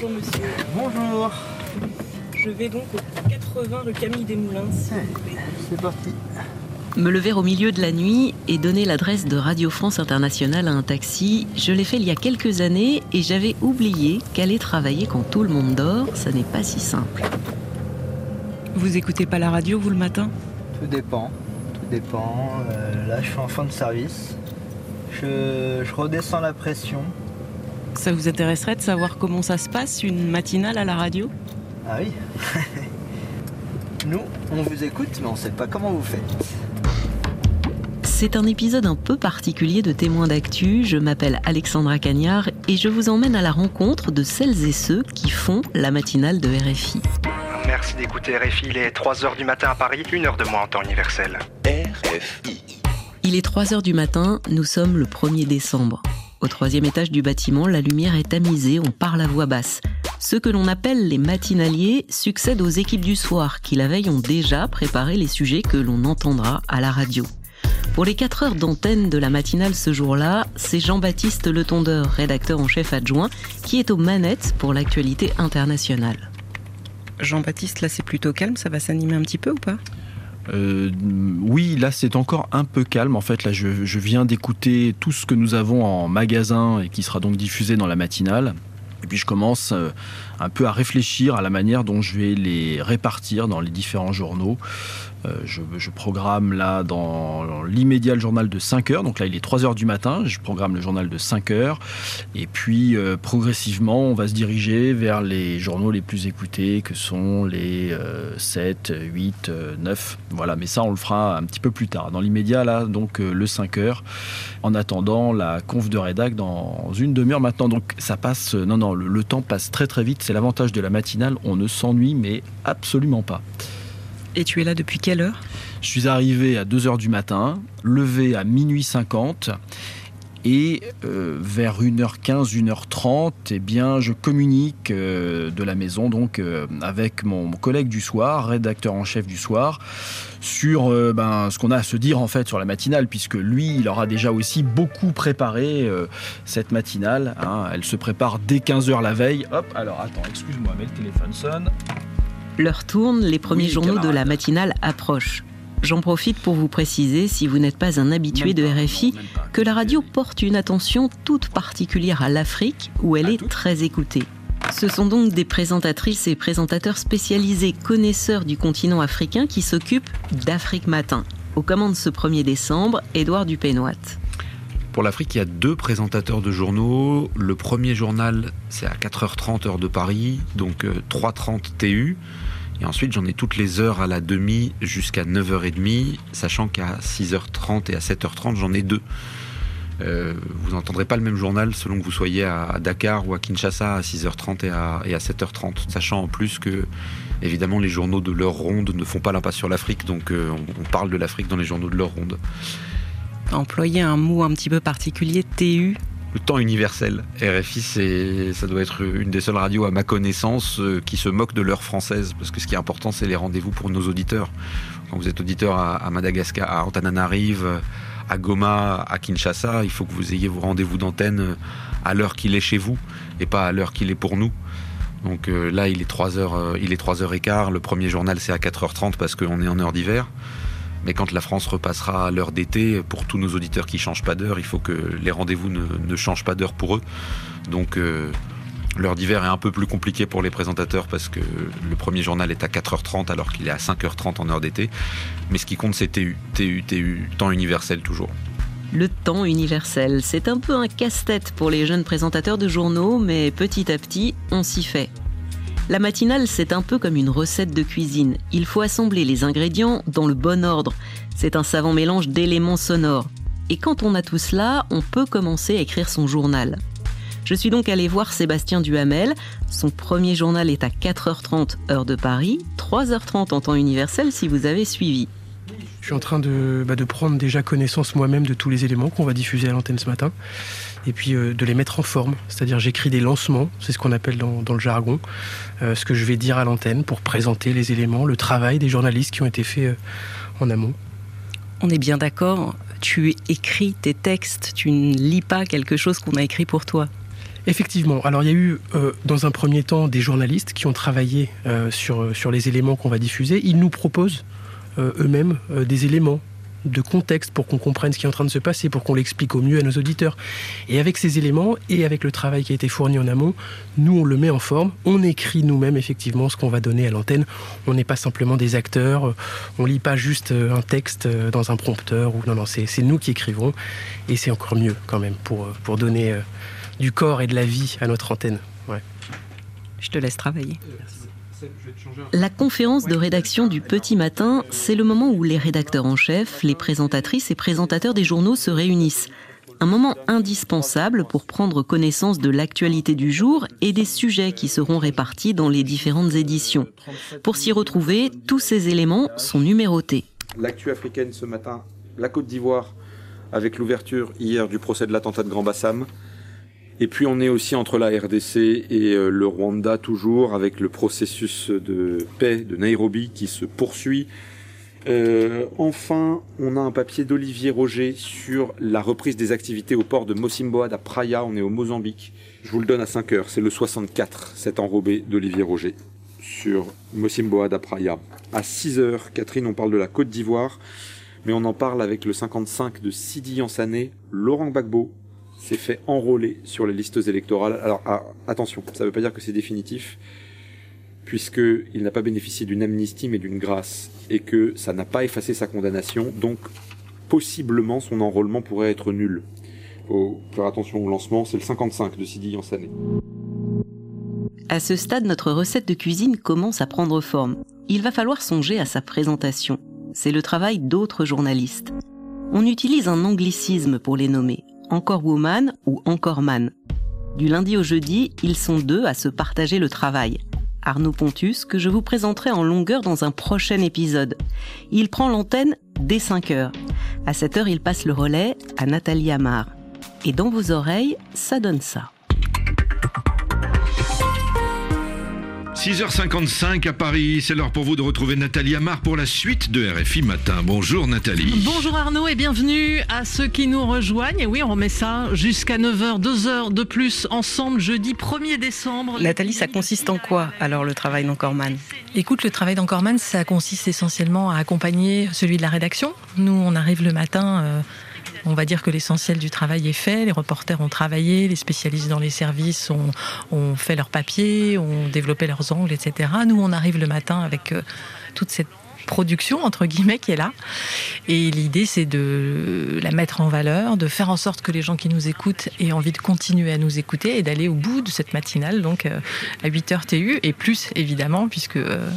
Bonjour monsieur. Bonjour. Je vais donc au 80 rue Camille Desmoulins, s'il vous plaît. C'est parti. Me lever au milieu de la nuit et donner l'adresse de Radio France Internationale à un taxi, je l'ai fait il y a quelques années et j'avais oublié qu'aller travailler quand tout le monde dort, ça n'est pas si simple. Vous écoutez pas la radio, vous, le matin? Tout dépend. Tout dépend. Euh, là, je suis en fin de service. Je, je redescends la pression. Ça vous intéresserait de savoir comment ça se passe, une matinale à la radio? Ah oui Nous, on vous écoute, mais on sait pas comment vous faites. C'est un épisode un peu particulier de Témoins d'actu. Je m'appelle Alexandra Cagnard et je vous emmène à la rencontre de celles et ceux qui font la matinale de RFI. Merci d'écouter RFI, il est 3h du matin à Paris, une heure de moins en temps universel. RFI. Il est 3 heures du matin, nous sommes le 1er décembre. Au troisième étage du bâtiment, la lumière est tamisée, on parle à voix basse. Ceux que l'on appelle les matinaliers succèdent aux équipes du soir qui la veille ont déjà préparé les sujets que l'on entendra à la radio. Pour les 4 heures d'antenne de la matinale ce jour-là, c'est Jean-Baptiste Le Tondeur, rédacteur en chef adjoint, qui est aux manettes pour l'actualité internationale. Jean-Baptiste, là c'est plutôt calme, ça va s'animer un petit peu ou pas? Euh, oui, là c'est encore un peu calme. En fait, là je, viens d'écouter tout ce que nous avons en magasin et qui sera donc diffusé dans la matinale. Et puis je commence euh, un peu à réfléchir à la manière dont je vais les répartir dans les différents journaux. Euh, je, programme là dans l'immédiat le journal de 5 heures. Donc là il est 3 heures du matin. Je programme le journal de 5 heures. Et puis euh, progressivement on va se diriger vers les journaux les plus écoutés que sont les euh, 7, 8, euh, 9. Voilà, mais ça on le fera un petit peu plus tard. Dans l'immédiat là donc euh, le 5 heures. En attendant la conf de rédac dans une demi-heure maintenant. Donc ça passe, non non, le, le temps passe très très vite. C'est l'avantage de la matinale. On ne s'ennuie mais absolument pas. Et tu es là depuis quelle heure? Je suis arrivé à 2h du matin, levé à minuit 50 et euh, vers 1h15, 1h30, eh bien, je communique euh, de la maison donc euh, avec mon, mon collègue du soir, rédacteur en chef du soir, sur ben, ce qu'on a à se dire en fait sur la matinale, puisque lui, il aura déjà aussi beaucoup préparé cette matinale. hein. Elle se prépare dès 15h la veille. Hop, alors attends, excuse-moi, mais le téléphone sonne. L'heure tourne, les premiers Oui, journaux de la matinale approchent. J'en profite pour vous préciser, si vous n'êtes pas un habitué de RFI, que la radio porte une attention toute particulière à l'Afrique, où elle est très écoutée. Ce sont donc des présentatrices et présentateurs spécialisés connaisseurs du continent africain qui s'occupent d'Afrique Matin. Aux commandes ce 1er décembre, Édouard Dupénoit. Pour l'Afrique, il y a deux présentateurs de journaux. Le premier journal, c'est à 4h30 heure de Paris, donc euh, 3h30 TU. Et ensuite, j'en ai toutes les heures à la demi jusqu'à 9h30, sachant qu'à 6h30 et à 7h30, j'en ai deux. Euh, vous n'entendrez pas le même journal selon que vous soyez à, Dakar ou à Kinshasa à 6h30 et à, et à 7h30, sachant en plus que, évidemment, les journaux de l'heure ronde ne font pas l'impasse sur l'Afrique, donc euh, on, on parle de l'Afrique dans les journaux de l'heure ronde. Employer un mot un petit peu particulier, TU. Le temps universel. RFI, c'est, ça doit être une des seules radios à ma connaissance euh, qui se moque de l'heure française, parce que ce qui est important, c'est les rendez-vous pour nos auditeurs. Quand vous êtes auditeur à, Madagascar, à Antananarive, à Goma, à Kinshasa, il faut que vous ayez vos rendez-vous d'antenne euh, à l'heure qu'il est chez vous et pas à l'heure qu'il est pour nous. Donc euh, là, il est 3 heures, euh, il est 3h15. Le premier journal, c'est à 4h30 parce qu'on est en heure d'hiver. Mais quand la France repassera à l'heure d'été, pour tous nos auditeurs qui changent pas d'heure, il faut que les rendez-vous ne, ne changent pas d'heure pour eux. Donc euh, l'heure d'hiver est un peu plus compliquée pour les présentateurs parce que le premier journal est à 4h30 alors qu'il est à 5h30 en heure d'été. Mais ce qui compte, c'est TU, TU, TU, temps universel toujours. Le temps universel, c'est un peu un casse-tête pour les jeunes présentateurs de journaux, mais petit à petit, on s'y fait. La matinale, c'est un peu comme une recette de cuisine. Il faut assembler les ingrédients dans le bon ordre. C'est un savant mélange d'éléments sonores. Et quand on a tout cela, on peut commencer à écrire son journal. Je suis donc allé voir Sébastien Duhamel. Son premier journal est à 4h30 heure de Paris, 3h30 en temps universel si vous avez suivi. Je suis en train de, bah, de prendre déjà connaissance moi-même de tous les éléments qu'on va diffuser à l'antenne ce matin et puis euh, de les mettre en forme. C'est-à-dire j'écris des lancements, c'est ce qu'on appelle dans, dans le jargon, euh, ce que je vais dire à l'antenne pour présenter les éléments, le travail des journalistes qui ont été faits euh, en amont. On est bien d'accord, tu écris tes textes, tu ne lis pas quelque chose qu'on a écrit pour toi. Effectivement. Alors il y a eu euh, dans un premier temps des journalistes qui ont travaillé euh, sur, sur les éléments qu'on va diffuser. Ils nous proposent eux-mêmes des éléments de contexte pour qu'on comprenne ce qui est en train de se passer, pour qu'on l'explique au mieux à nos auditeurs. Et avec ces éléments et avec le travail qui a été fourni en amont, nous on le met en forme, on écrit nous-mêmes effectivement ce qu'on va donner à l'antenne. On n'est pas simplement des acteurs, on lit pas juste un texte dans un prompteur ou non non c'est nous qui écrivons et c'est encore mieux quand même pour pour donner du corps et de la vie à notre antenne. Je te laisse travailler. La conférence de rédaction du petit matin, c'est le moment où les rédacteurs en chef, les présentatrices et présentateurs des journaux se réunissent. Un moment indispensable pour prendre connaissance de l'actualité du jour et des sujets qui seront répartis dans les différentes éditions. Pour s'y retrouver, tous ces éléments sont numérotés. L'actu africaine ce matin, la Côte d'Ivoire, avec l'ouverture hier du procès de l'attentat de Grand Bassam. Et puis on est aussi entre la RDC et euh, le Rwanda toujours avec le processus de paix de Nairobi qui se poursuit. Euh, enfin, on a un papier d'Olivier Roger sur la reprise des activités au port de Mosimboad à Praia, on est au Mozambique. Je vous le donne à 5 heures, c'est le 64, cet enrobé d'Olivier Roger sur Mosimboad à Praia. À 6 heures, Catherine, on parle de la Côte d'Ivoire, mais on en parle avec le 55 de Sidi Yansané, Laurent Gbagbo, s'est fait enrôler sur les listes électorales. Alors ah, attention, ça ne veut pas dire que c'est définitif, puisqu'il n'a pas bénéficié d'une amnistie mais d'une grâce, et que ça n'a pas effacé sa condamnation, donc possiblement son enrôlement pourrait être nul. Faut faire attention au lancement, c'est le 55 de Sidi Yansané. À ce stade, notre recette de cuisine commence à prendre forme. Il va falloir songer à sa présentation. C'est le travail d'autres journalistes. On utilise un anglicisme pour les nommer. Encore Woman ou Encore Man. Du lundi au jeudi, ils sont deux à se partager le travail. Arnaud Pontus, que je vous présenterai en longueur dans un prochain épisode. Il prend l'antenne dès 5 heures. À 7 heures, il passe le relais à Nathalie Amar. Et dans vos oreilles, ça donne ça. 6h55 à Paris, c'est l'heure pour vous de retrouver Nathalie Amar pour la suite de RFI Matin. Bonjour Nathalie. Bonjour Arnaud et bienvenue à ceux qui nous rejoignent. Et oui, on remet ça jusqu'à 9h, 2 heures de plus ensemble jeudi 1er décembre. Nathalie, ça consiste en quoi alors le travail d'Encorman Écoute, le travail d'Encorman, ça consiste essentiellement à accompagner celui de la rédaction. Nous, on arrive le matin. Euh, on va dire que l'essentiel du travail est fait. Les reporters ont travaillé, les spécialistes dans les services ont, fait leurs papiers, ont développé leurs angles, etc. Nous, on arrive le matin avec euh, toute cette production entre guillemets qui est là et l'idée c'est de la mettre en valeur de faire en sorte que les gens qui nous écoutent aient envie de continuer à nous écouter et d'aller au bout de cette matinale donc euh, à 8h TU et plus évidemment puisque euh,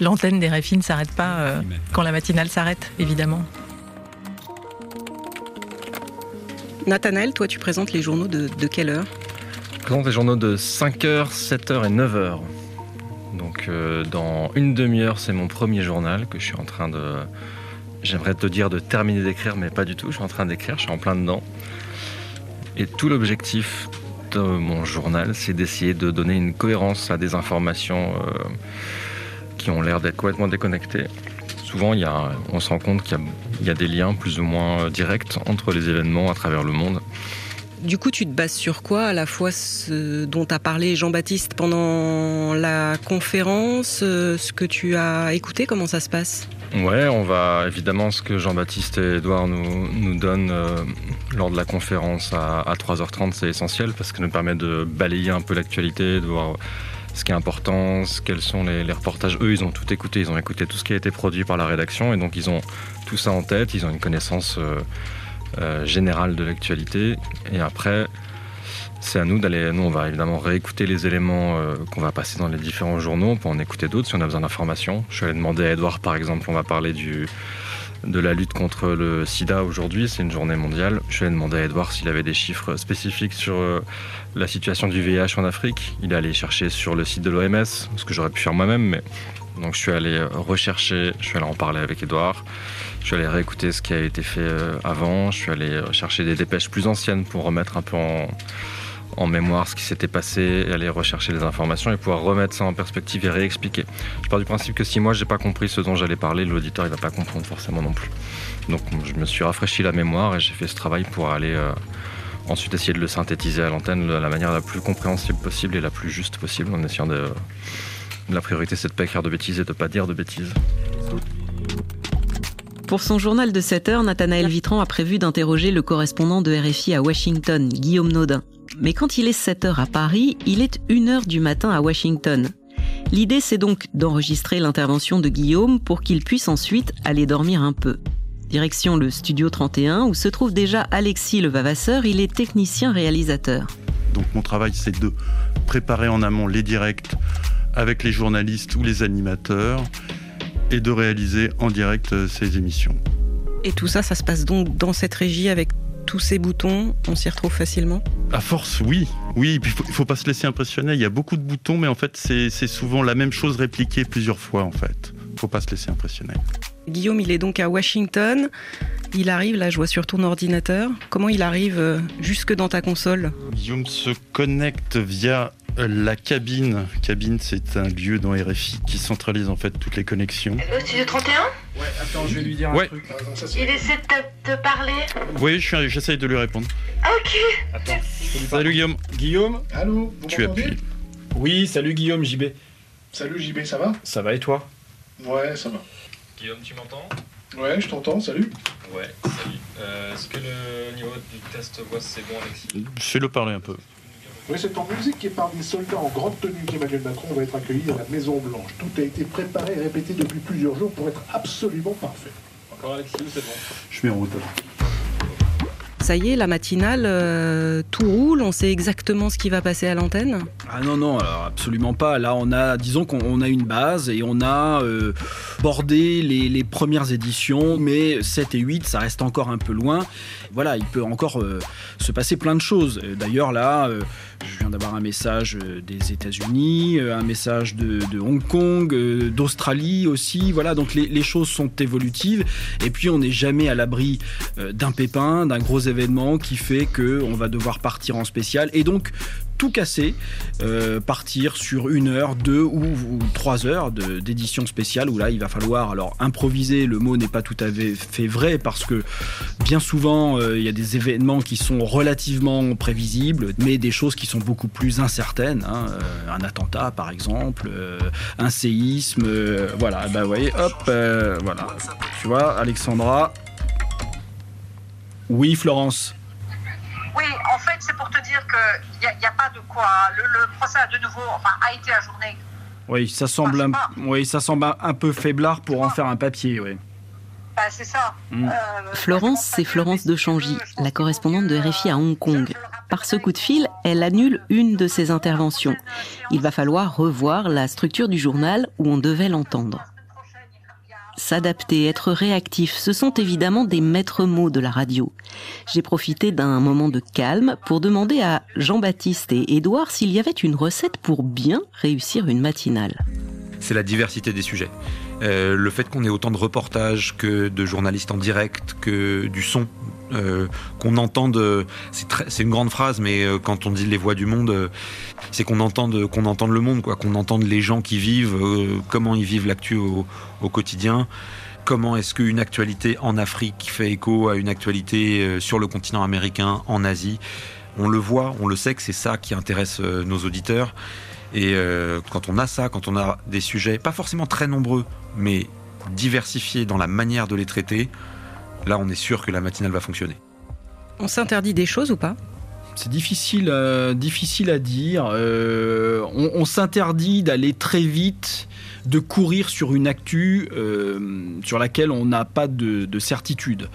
l'antenne des RFI ne s'arrête pas quand la matinale s'arrête évidemment Nathanaël, toi, tu présentes les journaux de, quelle heure? Je présente les journaux de 5h, 7h et 9h. Donc, euh, dans une demi-heure, c'est mon premier journal que je suis en train de. J'aimerais te dire de terminer d'écrire, mais pas du tout. Je suis en train d'écrire, je suis en plein dedans. Et tout l'objectif de mon journal, c'est d'essayer de donner une cohérence à des informations euh, qui ont l'air d'être complètement déconnectées souvent, il y on se rend compte qu'il y, a des liens plus ou moins euh, directs entre les événements à travers le monde. Du coup, tu te bases sur quoi À la fois ce dont a parlé Jean-Baptiste pendant la conférence, euh, ce que tu as écouté, comment ça se passe? Ouais, on va évidemment ce que Jean-Baptiste et Edouard nous, nous donnent euh, lors de la conférence à, à 3h30, c'est essentiel parce que ça nous permet de balayer un peu l'actualité, de voir ce qui est important, quels sont les, reportages. Eux, ils ont tout écouté, ils ont écouté tout ce qui a été produit par la rédaction et donc ils ont tout ça en tête, ils ont une connaissance euh, euh, générale de l'actualité. Et après, c'est à nous d'aller. Nous, on va évidemment réécouter les éléments euh, qu'on va passer dans les différents journaux. On peut en écouter d'autres si on a besoin d'informations. Je allé demander à Edouard, par exemple, on va parler du, de la lutte contre le sida aujourd'hui, c'est une journée mondiale. Je vais demander à Edouard s'il avait des chiffres spécifiques sur euh, la situation du VIH en Afrique. Il est allé chercher sur le site de l'OMS, ce que j'aurais pu faire moi-même, mais donc je suis allé euh, rechercher, je suis allé en parler avec Edouard, je suis allé réécouter ce qui a été fait euh, avant, je suis allé chercher des dépêches plus anciennes pour remettre un peu en, en mémoire ce qui s'était passé aller rechercher les informations et pouvoir remettre ça en perspective et réexpliquer. Je pars du principe que si moi j'ai pas compris ce dont j'allais parler, l'auditeur il va pas comprendre forcément non plus. Donc je me suis rafraîchi la mémoire et j'ai fait ce travail pour aller euh, ensuite essayer de le synthétiser à l'antenne de la manière la plus compréhensible possible et la plus juste possible en essayant de... La priorité c'est de pas écrire de bêtises et de pas dire de bêtises. Pour son journal de 7 heures, Nathanaël Vitran a prévu d'interroger le correspondant de RFI à Washington, Guillaume Naudin. Mais quand il est 7 heures à Paris, il est 1 heure du matin à Washington. L'idée, c'est donc d'enregistrer l'intervention de Guillaume pour qu'il puisse ensuite aller dormir un peu. Direction le studio 31 où se trouve déjà Alexis le Vavasseur, il est technicien réalisateur. Donc mon travail c'est de préparer en amont les directs avec les journalistes ou les animateurs et de réaliser en direct euh, ces émissions. Et tout ça, ça se passe donc dans cette régie avec tous ces boutons, on s'y retrouve facilement? À force, oui. Oui, il ne faut, pas se laisser impressionner. Il y a beaucoup de boutons, mais en fait, c'est souvent la même chose répliquée plusieurs fois, en fait. Il ne faut pas se laisser impressionner. Guillaume, il est donc à Washington. Il arrive, là je vois sur ton ordinateur. Comment il arrive euh, jusque dans ta console? Guillaume se connecte via la cabine. Cabine, c'est un lieu dans RFI qui centralise en fait toutes les connexions. Au studio 31 Ouais, attends, je vais lui dire un truc. Il essaie de te, parler Oui, j'essaye de lui répondre. Ok. Attends. Salut Guillaume. Guillaume Allô Tu appuies. Oui, salut Guillaume, JB. Salut JB, ça va? Ça va et toi? Ouais, ça va. Guillaume, tu m'entends? Ouais, je t'entends, salut. Ouais, salut. Euh, Est-ce que le niveau du test voix c'est bon, Alexis? Fais-le parler un peu. Oui, c'est en musique qui parle des soldats en grande tenue qu'Emmanuel Macron va être accueilli à la Maison Blanche. Tout a été préparé et répété depuis plusieurs jours pour être absolument parfait. Encore Alexis, c'est bon Je mets en route. Ça y est, la matinale, euh, tout roule, on sait exactement ce qui va passer à l'antenne Ah non, non, alors absolument pas. Là, on a, disons qu'on a une base et on a euh, bordé les, premières éditions, mais 7 et 8, ça reste encore un peu loin. Voilà, il peut encore euh, se passer plein de choses. D'ailleurs, là, je viens d'avoir un message des États-Unis, un message de, Hong Kong, d'Australie aussi. Voilà, donc les, les, choses sont évolutives. Et puis, on n'est jamais à l'abri d'un pépin, d'un gros événement qui fait qu'on va devoir partir en spécial et donc tout casser, euh, partir sur une heure, deux ou, trois heures d'édition spéciale où là il va falloir alors improviser. Le mot n'est pas tout à fait vrai parce que bien souvent euh, il y a des événements qui sont relativement prévisibles, mais des choses qui sont beaucoup plus incertaines. Hein. Euh, un attentat par exemple, un séisme, voilà. Bah vous voyez, hop, voilà. Tu vois, Alexandra, oui, Florence. Qu'il n'y a, pas de quoi. Le, procès a de nouveau enfin, a été ajourné. Oui, ça semble, un, oui, ça semble un peu faiblard pour en faire un papier, oui. Bah, c'est ça. Mm. Euh, Florence, c'est Florence de Changy, la correspondante de RFI à Hong Kong. Par ce coup de fil, elle annule une de ses interventions. Il va falloir revoir la structure du journal où on devait l'entendre. S'adapter, être réactif, ce sont évidemment des maîtres mots de la radio. J'ai profité d'un moment de calme pour demander à Jean-Baptiste et Édouard s'il y avait une recette pour bien réussir une matinale. C'est la diversité des sujets. Euh, le fait qu'on ait autant de reportages que de journalistes en direct, que du son, euh, qu'on entende, c'est une grande phrase, mais euh, quand on dit les voix du monde, c'est qu'on entende, entende le monde, quoi, qu'on entende les gens qui vivent, comment ils vivent l'actu au, au, quotidien. Comment est-ce qu'une actualité en Afrique fait écho à une actualité sur le continent américain, en Asie On le voit, on le sait que c'est ça qui intéresse nos auditeurs. Et quand on a ça, quand on a des sujets, pas forcément très nombreux, mais diversifié dans la manière de les traiter, là on est sûr que la matinale va fonctionner. On s'interdit des choses ou pas? C'est difficile, euh, difficile à dire. Euh, on, s'interdit d'aller très vite, de courir sur une actu euh, sur laquelle on n'a pas de, de certitude.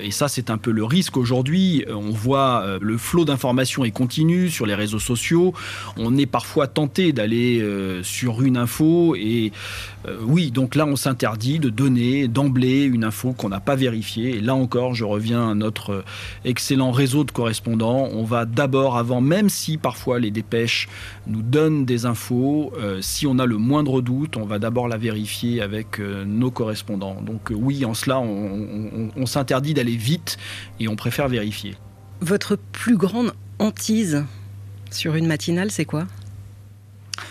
Et ça, c'est un peu le risque aujourd'hui. On voit euh, le flot d'informations est continu sur les réseaux sociaux. On est parfois tenté d'aller euh, sur une info et euh, oui, donc là, on s'interdit de donner d'emblée une info qu'on n'a pas vérifiée. Et là encore, je reviens à notre excellent réseau de correspondants. On va d'abord, avant, même si parfois les dépêches nous donnent des infos, si on a le moindre doute, on va d'abord la vérifier avec nos correspondants. Donc oui, en cela, on s'interdit d'aller vite et on préfère vérifier. Votre plus grande hantise sur une matinale, c'est quoi?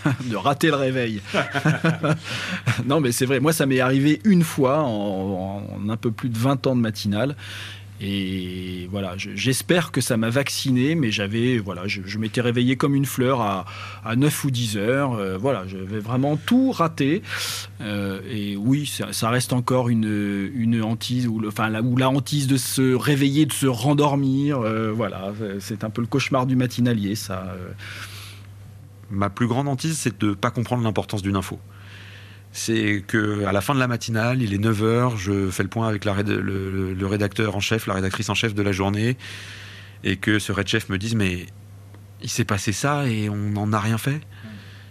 De rater le réveil. non, mais c'est vrai. Moi, ça m'est arrivé une fois en, un peu plus de 20 ans de matinale. Et voilà, j'espère que ça m'a vacciné, mais j'avais, voilà, je, m'étais réveillé comme une fleur à, à 9 ou 10 heures. Euh, voilà, j'avais vraiment tout raté. Euh, et oui, ça, reste encore une, une hantise, ou, enfin, la, la hantise de se réveiller, de se rendormir. Euh, voilà, c'est un peu le cauchemar du matinalier, ça. Ma plus grande hantise, c'est de ne pas comprendre l'importance d'une info c'est que à la fin de la matinale, il est 9h, je fais le point avec le, rédacteur en chef, la rédactrice en chef de la journée, et que ce red chef me dise mais il s'est passé ça et on n'en a rien fait.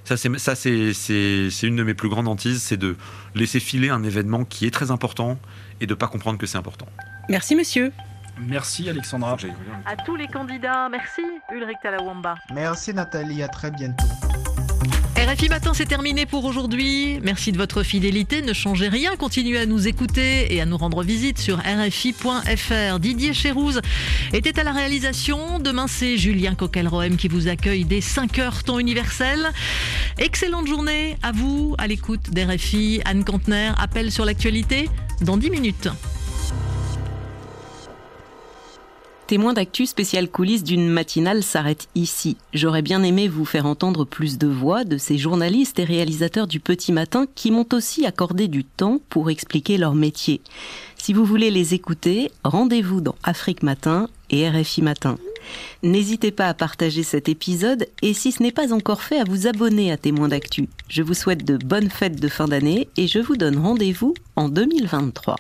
Ça, c'est, ça c'est, c'est, une de mes plus grandes hantises, c'est de laisser filer un événement qui est très important et de ne pas comprendre que c'est important. Merci monsieur. Merci Alexandra. À tous les candidats, merci Ulrich Talawamba. Merci Nathalie, à très bientôt. RFI Matin, c'est terminé pour aujourd'hui. Merci de votre fidélité. Ne changez rien. Continuez à nous écouter et à nous rendre visite sur RFI.fr. Didier Chérouz était à la réalisation. Demain, c'est Julien Coquelroem qui vous accueille dès 5h temps universel. Excellente journée à vous, à l'écoute d'RFI. Anne Contener, appelle sur l'actualité dans 10 minutes. Témoin d'actu spécial coulisses d'une matinale s'arrête ici. J'aurais bien aimé vous faire entendre plus de voix de ces journalistes et réalisateurs du petit matin qui m'ont aussi accordé du temps pour expliquer leur métier. Si vous voulez les écouter, rendez-vous dans Afrique Matin et RFI Matin. N'hésitez pas à partager cet épisode et si ce n'est pas encore fait, à vous abonner à Témoin d'actu. Je vous souhaite de bonnes fêtes de fin d'année et je vous donne rendez-vous en 2023.